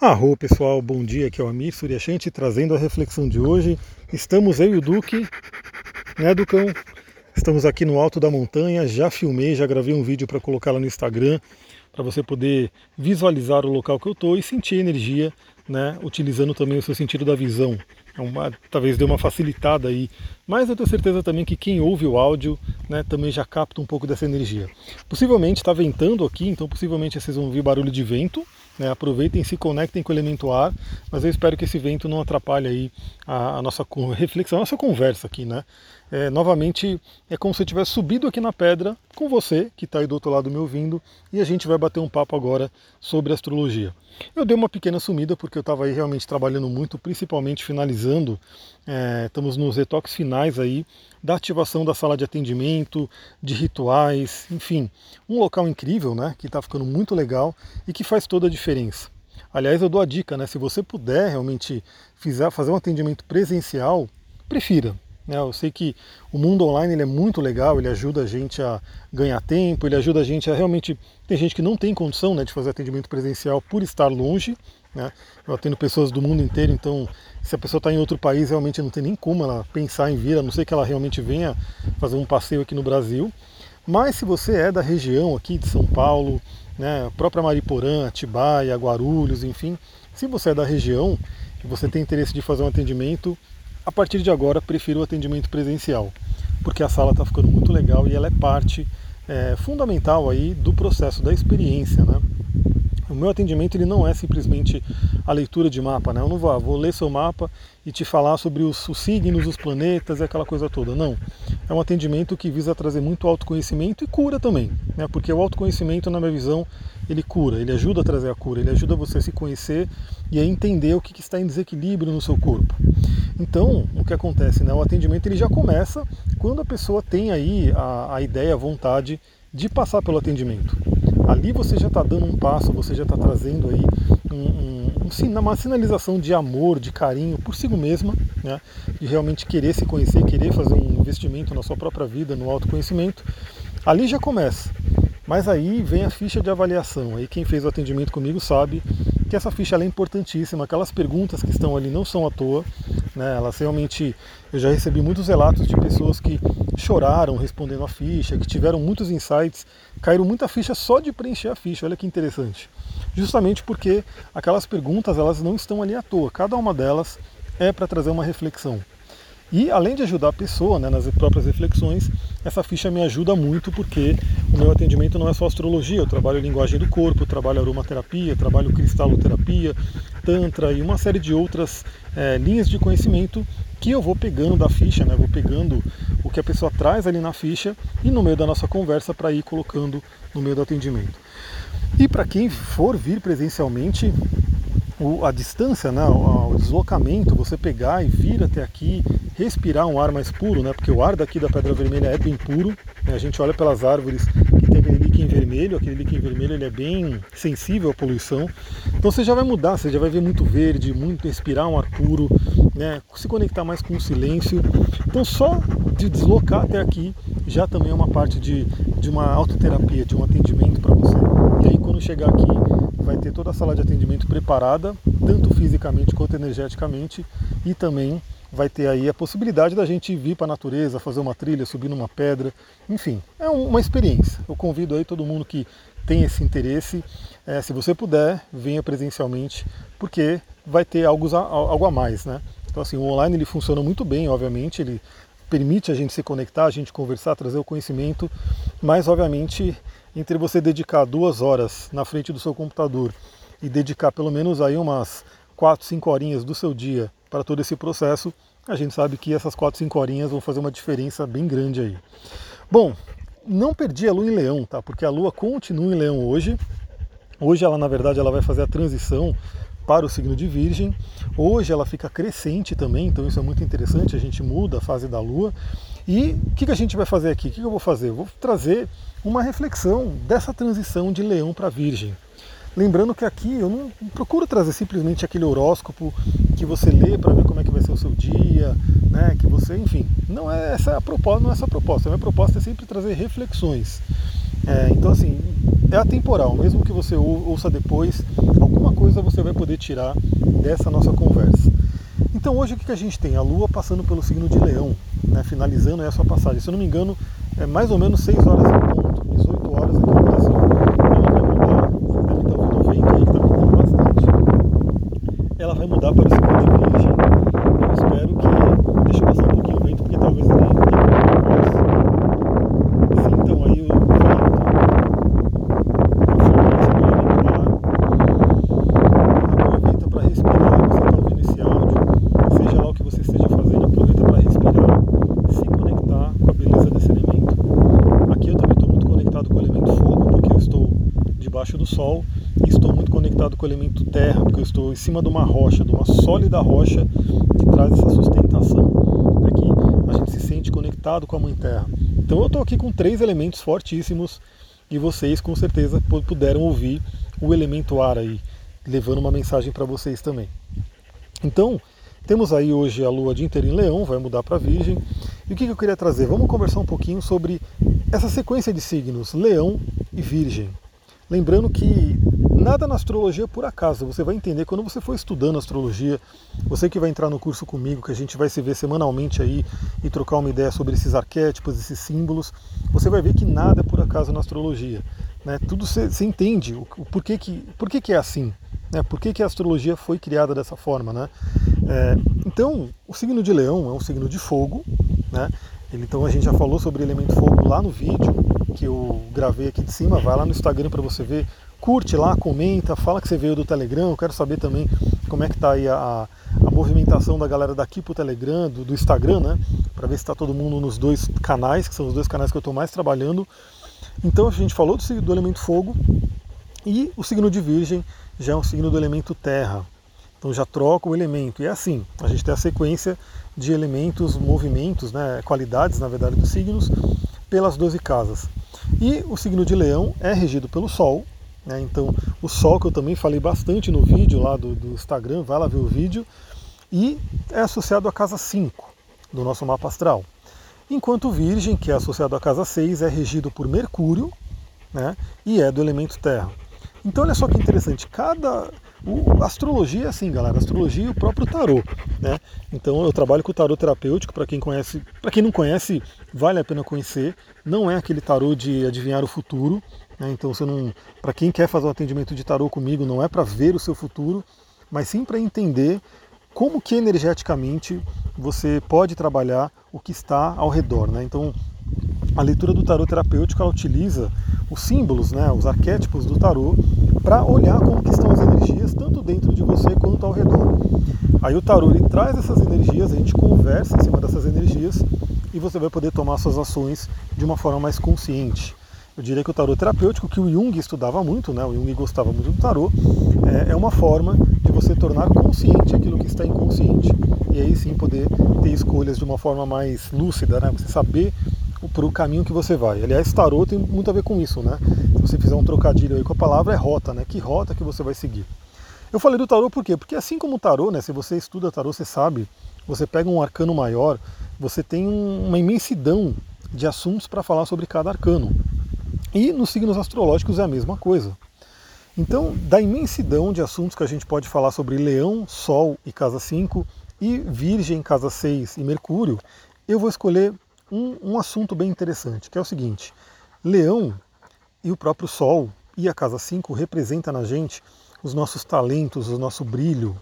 Arro pessoal, bom dia, aqui é o Amir Suryashanti trazendo a reflexão de hoje. Estamos eu e o Duque, né Ducão? Estamos aqui no alto da montanha, já filmei, já gravei um vídeo para colocar lá no Instagram, para você poder visualizar o local que eu estou e sentir energia, né? Utilizando também o seu sentido da visão. É uma, talvez dê uma facilitada aí, mas eu tenho certeza também que quem ouve o áudio né, também já capta um pouco dessa energia. Possivelmente está ventando aqui, então possivelmente vocês vão ouvir barulho de vento, né, aproveitem se conectem com o elemento ar, mas eu espero que esse vento não atrapalhe aí a, a nossa reflexão, a nossa conversa aqui, né? É, novamente, é como se eu tivesse subido aqui na pedra com você, que está aí do outro lado me ouvindo, e a gente vai bater um papo agora sobre astrologia. Eu dei uma pequena sumida porque eu estava aí realmente trabalhando muito, principalmente finalizando, é, estamos nos retoques finais aí da ativação da sala de atendimento, de rituais, enfim, um local incrível, né, que está ficando muito legal e que faz toda a diferença. Aliás, eu dou a dica, né, se você puder realmente fizer, fazer um atendimento presencial, prefira? Eu sei que o mundo online ele é muito legal, ele ajuda a gente a ganhar tempo, ele ajuda a gente a realmente. Tem gente que não tem condição né, de fazer atendimento presencial por estar longe. Né? Eu atendo pessoas do mundo inteiro, então se a pessoa está em outro país, realmente não tem nem como ela pensar em vir, a não ser que ela realmente venha fazer um passeio aqui no Brasil. Mas se você é da região aqui de São Paulo, né, própria Mariporã, Atibaia, Guarulhos, enfim, se você é da região e você tem interesse de fazer um atendimento, a partir de agora prefiro o atendimento presencial, porque a sala está ficando muito legal e ela é parte é, fundamental aí do processo da experiência, né? O meu atendimento ele não é simplesmente a leitura de mapa, né? Eu não vou, ah, vou ler seu mapa e te falar sobre os, os signos, os planetas e aquela coisa toda. Não. É um atendimento que visa trazer muito autoconhecimento e cura também, né? Porque o autoconhecimento, na minha visão, ele cura, ele ajuda a trazer a cura, ele ajuda você a se conhecer e a entender o que, que está em desequilíbrio no seu corpo. Então, o que acontece? Né? O atendimento ele já começa quando a pessoa tem aí a, a ideia, a vontade de passar pelo atendimento. Ali você já está dando um passo, você já está trazendo aí um, um, um, uma sinalização de amor, de carinho por si mesma, né? de realmente querer se conhecer, querer fazer um investimento na sua própria vida, no autoconhecimento. Ali já começa. Mas aí vem a ficha de avaliação. Aí quem fez o atendimento comigo sabe que essa ficha é importantíssima, aquelas perguntas que estão ali não são à toa, né? Elas realmente, eu já recebi muitos relatos de pessoas que choraram respondendo a ficha, que tiveram muitos insights, caíram muita ficha só de preencher a ficha. Olha que interessante. Justamente porque aquelas perguntas elas não estão ali à toa. Cada uma delas é para trazer uma reflexão. E além de ajudar a pessoa né, nas próprias reflexões, essa ficha me ajuda muito porque o meu atendimento não é só astrologia, eu trabalho linguagem do corpo, trabalho aromaterapia, trabalho cristaloterapia, tantra e uma série de outras é, linhas de conhecimento que eu vou pegando da ficha, né, vou pegando o que a pessoa traz ali na ficha e no meio da nossa conversa para ir colocando no meio do atendimento. E para quem for vir presencialmente, a distância, né, o, deslocamento, você pegar e vir até aqui, respirar um ar mais puro, né, porque o ar daqui da Pedra Vermelha é bem puro. Né, a gente olha pelas árvores que tem aquele líquido vermelho, aquele líquido vermelho ele é bem sensível à poluição. Então você já vai mudar, você já vai ver muito verde, muito respirar um ar puro, né, se conectar mais com o silêncio. Então só de deslocar até aqui já também é uma parte de, de uma autoterapia, de um atendimento para você. E aí quando chegar aqui vai ter toda a sala de atendimento preparada, tanto fisicamente quanto energeticamente, e também vai ter aí a possibilidade da gente vir para a natureza, fazer uma trilha, subir numa pedra, enfim, é uma experiência. Eu convido aí todo mundo que tem esse interesse, é, se você puder, venha presencialmente, porque vai ter algo a, algo a mais, né? Então assim, o online ele funciona muito bem, obviamente, ele permite a gente se conectar, a gente conversar, trazer o conhecimento, mas obviamente entre você dedicar duas horas na frente do seu computador e dedicar pelo menos aí umas 4, 5 horinhas do seu dia para todo esse processo, a gente sabe que essas 4, 5 horinhas vão fazer uma diferença bem grande aí. Bom, não perdi a lua em leão, tá? Porque a lua continua em leão hoje. Hoje ela, na verdade, ela vai fazer a transição para o signo de Virgem. Hoje ela fica crescente também, então isso é muito interessante, a gente muda a fase da Lua. E o que, que, a gente vai fazer aqui? O que, que eu vou fazer? Eu vou trazer uma reflexão dessa transição de Leão para Virgem. Lembrando que aqui eu não procuro trazer simplesmente aquele horóscopo que você lê para ver como é que vai ser o seu dia, né? Que você, enfim, não é essa a proposta, não é essa a proposta. A minha proposta é sempre trazer reflexões. É, então assim, é atemporal, mesmo que você ouça depois, alguma coisa você vai poder tirar dessa nossa conversa. Então hoje o que a gente tem? A Lua passando pelo signo de Leão, né, finalizando a sua passagem. Se eu não me engano, é mais ou menos 6 horas em ponto, 18 horas aqui no Brasil. Ela vai mudar, você deve estar ouvindo o vento aí que também tem bastante. Ela vai mudar para o signo de Virgem. Eu espero que. Deixa eu passar um pouquinho o vento, porque talvez ele Sol e estou muito conectado com o elemento terra, porque eu estou em cima de uma rocha, de uma sólida rocha que traz essa sustentação. Aqui a gente se sente conectado com a Mãe Terra. Então eu estou aqui com três elementos fortíssimos e vocês com certeza puderam ouvir o elemento ar aí, levando uma mensagem para vocês também. Então, temos aí hoje a lua de inteiro em Leão, vai mudar para Virgem. E o que eu queria trazer? Vamos conversar um pouquinho sobre essa sequência de signos, Leão e Virgem. Lembrando que nada na astrologia por acaso, você vai entender quando você for estudando astrologia, você que vai entrar no curso comigo, que a gente vai se ver semanalmente aí e trocar uma ideia sobre esses arquétipos, esses símbolos, você vai ver que nada é por acaso na astrologia. Né? Tudo você entende o, o porquê, que, porquê que é assim, né? por que, que a astrologia foi criada dessa forma. Né? É, então, o signo de leão é um signo de fogo, né? então a gente já falou sobre elemento fogo lá no vídeo, que eu gravei aqui de cima, vai lá no Instagram para você ver, curte lá, comenta, fala que você veio do Telegram, eu quero saber também como é que está aí a, a movimentação da galera daqui pro Telegram, do, do Instagram, né, para ver se está todo mundo nos dois canais, que são os dois canais que eu estou mais trabalhando. Então a gente falou do, do elemento fogo e o signo de Virgem já é um signo do elemento terra. Então já troca o elemento. E é assim, a gente tem a sequência de elementos, movimentos, né, qualidades, na verdade, dos signos, pelas 12 casas. E o signo de Leão é regido pelo Sol, né? então o Sol que eu também falei bastante no vídeo lá do, do Instagram, vai lá ver o vídeo, e é associado à casa 5 do nosso mapa astral. Enquanto Virgem, que é associado à casa 6, é regido por Mercúrio né? e é do elemento Terra. Então olha só que interessante, cada o, astrologia é assim, galera, astrologia e o próprio tarô, né? Então eu trabalho com o tarô terapêutico, para quem conhece, para quem não conhece, vale a pena conhecer. Não é aquele tarô de adivinhar o futuro, né? Então você não, para quem quer fazer um atendimento de tarô comigo, não é para ver o seu futuro, mas sim para entender como que energeticamente você pode trabalhar o que está ao redor, né? Então a leitura do tarô terapêutico ela utiliza os símbolos, né, os arquétipos do tarô, para olhar como estão as energias, tanto dentro de você quanto ao redor. Aí o tarô ele traz essas energias, a gente conversa em cima dessas energias e você vai poder tomar suas ações de uma forma mais consciente. Eu diria que o tarô terapêutico, que o Jung estudava muito, né, o Jung gostava muito do tarô, é, é uma forma de você tornar consciente aquilo que está inconsciente. E aí sim poder ter escolhas de uma forma mais lúcida, né, você saber para o caminho que você vai. Aliás, tarô tem muito a ver com isso, né? Se você fizer um trocadilho aí com a palavra, é rota, né? Que rota que você vai seguir. Eu falei do tarô por quê? Porque assim como o tarô, né? Se você estuda tarô, você sabe, você pega um arcano maior, você tem uma imensidão de assuntos para falar sobre cada arcano. E nos signos astrológicos é a mesma coisa. Então, da imensidão de assuntos que a gente pode falar sobre Leão, Sol e Casa 5, e Virgem, Casa 6 e Mercúrio, eu vou escolher um, um assunto bem interessante, que é o seguinte: Leão e o próprio Sol e a Casa 5 representa na gente os nossos talentos, o nosso brilho.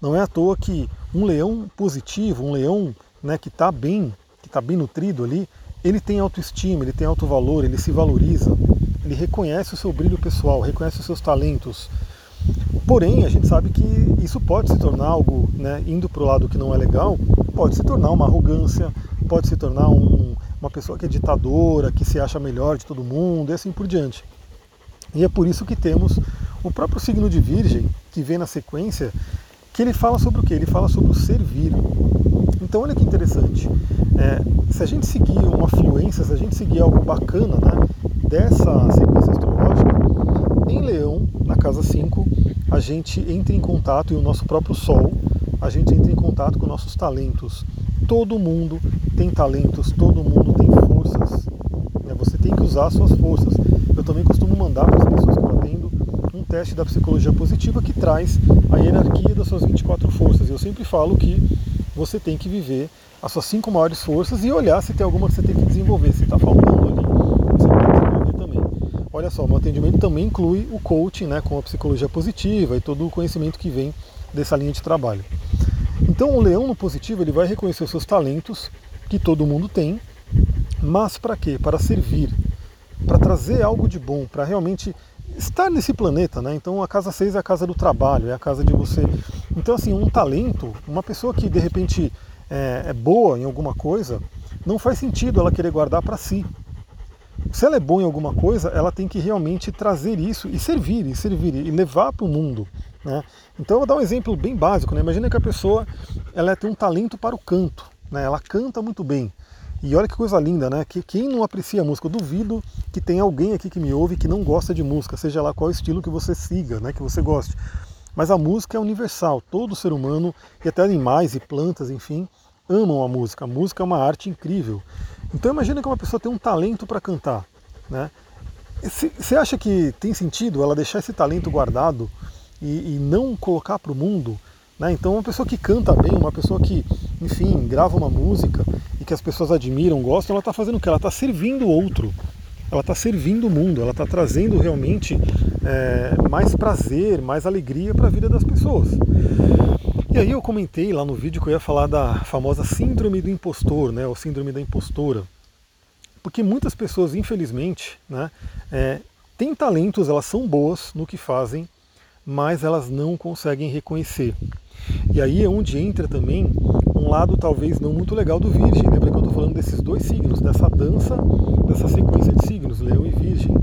Não é à toa que um leão positivo, um leão né, que está bem, que está bem nutrido ali, ele tem autoestima, ele tem alto valor, ele se valoriza, ele reconhece o seu brilho pessoal, reconhece os seus talentos. Porém, a gente sabe que isso pode se tornar algo, né, indo para o lado que não é legal, pode se tornar uma arrogância, pode se tornar um, uma pessoa que é ditadora, que se acha melhor de todo mundo e assim por diante. E é por isso que temos o próprio signo de Virgem, que vem na sequência, que ele fala sobre o que? Ele fala sobre o servir. Então olha que interessante. É, se a gente seguir uma fluência, se a gente seguir algo bacana né, dessa sequência astrológica, em Leão, na casa 5, a gente entra em contato, e o nosso próprio Sol, a gente entra em contato com nossos talentos. Todo mundo tem talentos, todo mundo tem forças. Né? Você tem que usar as suas forças. Eu também costumo mandar para as pessoas que eu atendo um teste da psicologia positiva que traz a hierarquia das suas 24 forças. Eu sempre falo que você tem que viver as suas cinco maiores forças e olhar se tem alguma que você tem que desenvolver. Se está faltando ali, você pode desenvolver também. Olha só, meu atendimento também inclui o coaching né, com a psicologia positiva e todo o conhecimento que vem dessa linha de trabalho. Então o leão no positivo ele vai reconhecer os seus talentos, que todo mundo tem, mas para quê? Para servir, para trazer algo de bom, para realmente estar nesse planeta, né? Então a casa 6 é a casa do trabalho, é a casa de você. Então, assim, um talento, uma pessoa que de repente é, é boa em alguma coisa, não faz sentido ela querer guardar para si. Se ela é boa em alguma coisa, ela tem que realmente trazer isso e servir, e servir, e levar para o mundo. Né? Então eu vou dar um exemplo bem básico. Né? Imagina que a pessoa ela tem um talento para o canto, né? ela canta muito bem. E olha que coisa linda, né? Que quem não aprecia música, eu duvido que tem alguém aqui que me ouve que não gosta de música, seja lá qual estilo que você siga, né? Que você goste. Mas a música é universal, todo ser humano, e até animais e plantas, enfim, amam a música. A música é uma arte incrível. Então imagina que uma pessoa tem um talento para cantar. Né? Você acha que tem sentido ela deixar esse talento guardado e, e não colocar para o mundo? Né? Então uma pessoa que canta bem, uma pessoa que, enfim, grava uma música e que as pessoas admiram, gostam, ela está fazendo o que? Ela está servindo o outro. Ela está servindo o mundo, ela está trazendo realmente é, mais prazer, mais alegria para a vida das pessoas. E aí eu comentei lá no vídeo que eu ia falar da famosa síndrome do impostor, né, ou síndrome da impostora. Porque muitas pessoas, infelizmente, né, é, têm talentos, elas são boas no que fazem, mas elas não conseguem reconhecer. E aí é onde entra também um lado talvez não muito legal do Virgem. Lembra que eu estou falando desses dois signos, dessa dança, dessa sequência de signos, Leão e Virgem.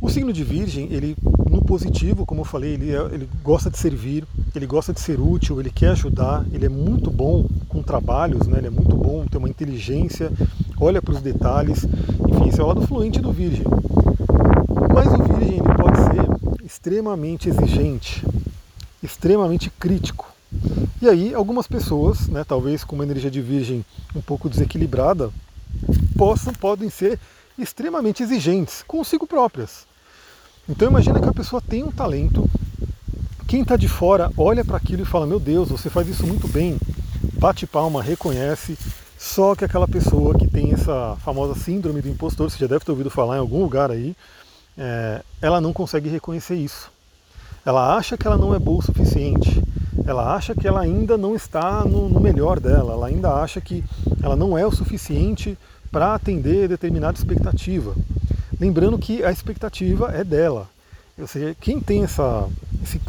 O signo de Virgem, ele no positivo, como eu falei, ele, é, ele gosta de servir, ele gosta de ser útil, ele quer ajudar, ele é muito bom com trabalhos, né? ele é muito bom, tem uma inteligência, olha para os detalhes, enfim, esse é o lado fluente do Virgem. Mas o Virgem ele extremamente exigente, extremamente crítico. E aí, algumas pessoas, né, talvez com uma energia de Virgem um pouco desequilibrada, possam, podem ser extremamente exigentes consigo próprias. Então imagina que a pessoa tem um talento, quem está de fora olha para aquilo e fala, meu Deus, você faz isso muito bem, bate palma, reconhece, só que aquela pessoa que tem essa famosa síndrome do impostor, você já deve ter ouvido falar em algum lugar aí, é, ela não consegue reconhecer isso. Ela acha que ela não é boa o suficiente, ela acha que ela ainda não está no, no melhor dela, ela ainda acha que ela não é o suficiente para atender determinada expectativa. Lembrando que a expectativa é dela. Ou seja, quem tem essa,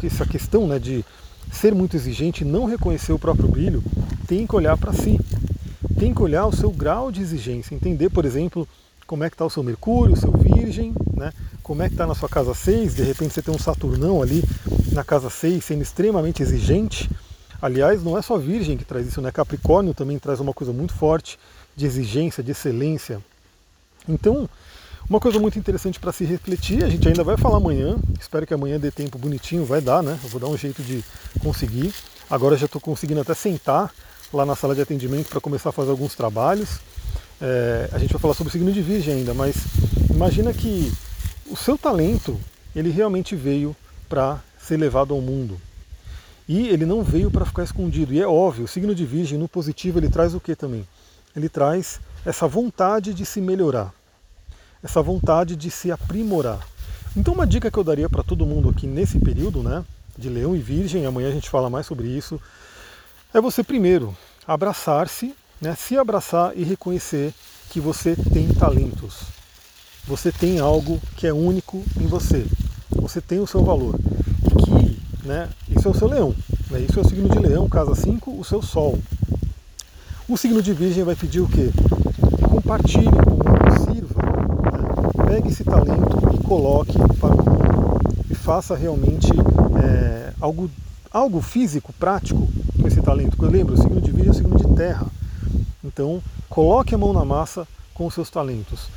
essa questão né, de ser muito exigente e não reconhecer o próprio brilho, tem que olhar para si. Tem que olhar o seu grau de exigência, entender, por exemplo, como é que está o seu Mercúrio, o seu Virgem, né? Como é que está na sua casa 6, de repente você tem um Saturnão ali na casa 6 sendo extremamente exigente. Aliás, não é só Virgem que traz isso, né? Capricórnio também traz uma coisa muito forte de exigência, de excelência. Então, uma coisa muito interessante para se refletir, a gente ainda vai falar amanhã, espero que amanhã dê tempo bonitinho, vai dar, né? Eu vou dar um jeito de conseguir. Agora já estou conseguindo até sentar lá na sala de atendimento para começar a fazer alguns trabalhos. É, a gente vai falar sobre o signo de Virgem ainda, mas imagina que o seu talento ele realmente veio para ser levado ao mundo. E ele não veio para ficar escondido. E é óbvio, o signo de Virgem no positivo ele traz o que também? Ele traz essa vontade de se melhorar essa vontade de se aprimorar. Então uma dica que eu daria para todo mundo aqui nesse período, né, de Leão e Virgem, amanhã a gente fala mais sobre isso, é você primeiro abraçar-se, né, se abraçar e reconhecer que você tem talentos. Você tem algo que é único em você. Você tem o seu valor. E que, né, isso é o seu leão. Né, isso é o signo de leão, casa 5, o seu sol. O signo de virgem vai pedir o quê? Compartilhe com o mundo, sirva pegue esse talento e coloque para o mundo e faça realmente é, algo, algo físico, prático com esse talento. Eu lembro, o signo de vida é o signo de terra. Então, coloque a mão na massa com os seus talentos.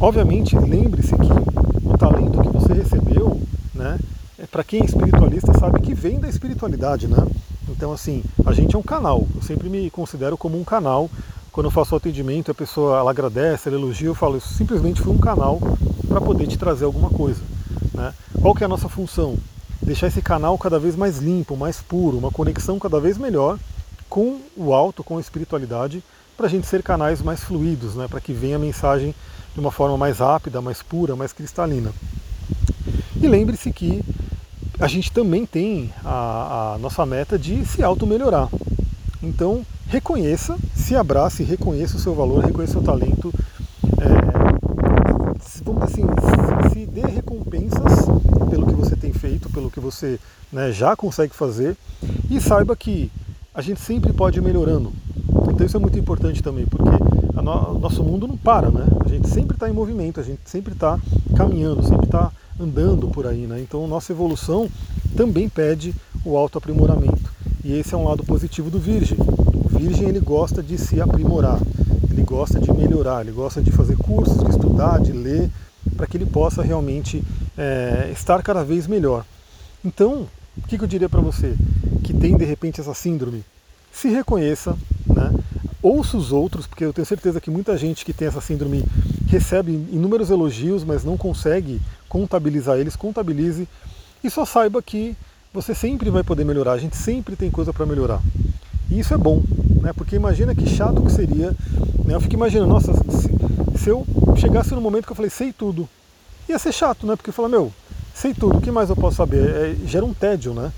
Obviamente, lembre-se que o talento que você recebeu, né, é, para quem é espiritualista sabe que vem da espiritualidade, né? Então, assim, a gente é um canal. Eu sempre me considero como um canal quando eu faço o atendimento, a pessoa ela agradece, ela elogia, eu falo, isso simplesmente foi um canal para poder te trazer alguma coisa. Né? Qual que é a nossa função? Deixar esse canal cada vez mais limpo, mais puro, uma conexão cada vez melhor com o alto, com a espiritualidade, para a gente ser canais mais fluidos, né? para que venha a mensagem de uma forma mais rápida, mais pura, mais cristalina. E lembre-se que a gente também tem a, a nossa meta de se auto-melhorar. Então, reconheça, se abrace, reconheça o seu valor, reconheça o seu talento. É, vamos assim, se, dê recompensas pelo que você tem feito, pelo que você né, já consegue fazer. E saiba que a gente sempre pode ir melhorando. Então isso é muito importante também, porque no, nosso mundo não para, né? A gente sempre está em movimento, a gente sempre está caminhando, sempre está andando por aí, né? Então nossa evolução também pede o autoaprimoramento. E esse é um lado positivo do Virgem. O Virgem ele gosta de se aprimorar, ele gosta de melhorar, ele gosta de fazer cursos, de estudar, de ler, para que ele possa realmente é, estar cada vez melhor. Então, o que, que eu diria para você que tem de repente essa síndrome? Se reconheça, né? Ouça os outros, porque eu tenho certeza que muita gente que tem essa síndrome recebe inúmeros elogios, mas não consegue contabilizar eles, contabilize e só saiba que você sempre vai poder melhorar, a gente sempre tem coisa para melhorar. E isso é bom, né? porque imagina que chato que seria. Né? Eu fico imaginando, nossa, se, se eu chegasse no momento que eu falei, sei tudo, ia ser chato, né? Porque eu falo, meu, sei tudo, o que mais eu posso saber? É, gera um tédio, né?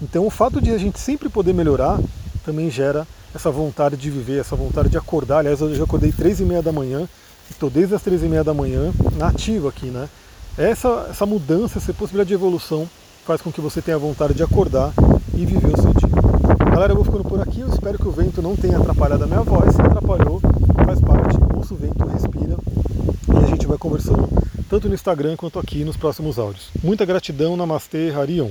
Então o fato de a gente sempre poder melhorar também gera essa vontade de viver, essa vontade de acordar. Aliás, eu já acordei três e meia da manhã, estou desde as três e meia da manhã na ativa aqui, né? Essa, essa mudança, essa possibilidade de evolução faz com que você tenha vontade de acordar e viver o seu dia. Galera, eu vou ficando por aqui, eu espero que o vento não tenha atrapalhado a minha voz, se atrapalhou, faz parte, ouça o vento, respira e a gente vai conversando tanto no Instagram quanto aqui nos próximos áudios. Muita gratidão, Namastê, Harion.